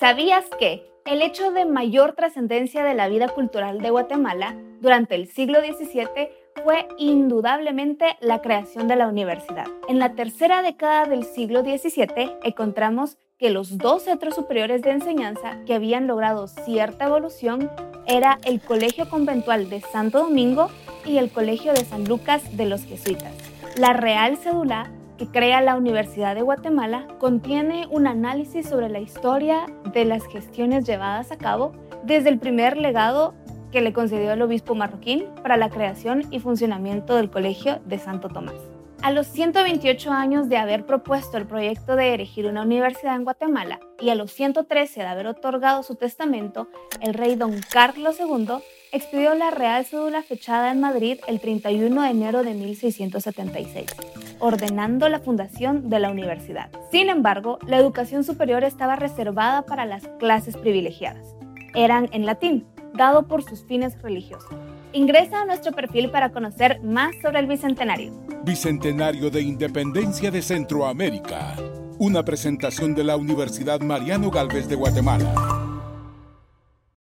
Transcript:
¿Sabías que el hecho de mayor trascendencia de la vida cultural de Guatemala durante el siglo XVII fue indudablemente la creación de la universidad. En la tercera década del siglo XVII encontramos que los dos centros superiores de enseñanza que habían logrado cierta evolución era el Colegio Conventual de Santo Domingo y el Colegio de San Lucas de los Jesuitas. La Real Cédula que crea la Universidad de Guatemala contiene un análisis sobre la historia de las gestiones llevadas a cabo desde el primer legado que le concedió el obispo marroquín para la creación y funcionamiento del Colegio de Santo Tomás. A los 128 años de haber propuesto el proyecto de erigir una universidad en Guatemala y a los 113 de haber otorgado su testamento, el rey don Carlos II expidió la Real Cédula fechada en Madrid el 31 de enero de 1676, ordenando la fundación de la universidad. Sin embargo, la educación superior estaba reservada para las clases privilegiadas. Eran en latín, dado por sus fines religiosos. Ingresa a nuestro perfil para conocer más sobre el Bicentenario. Bicentenario de Independencia de Centroamérica. Una presentación de la Universidad Mariano Galvez de Guatemala.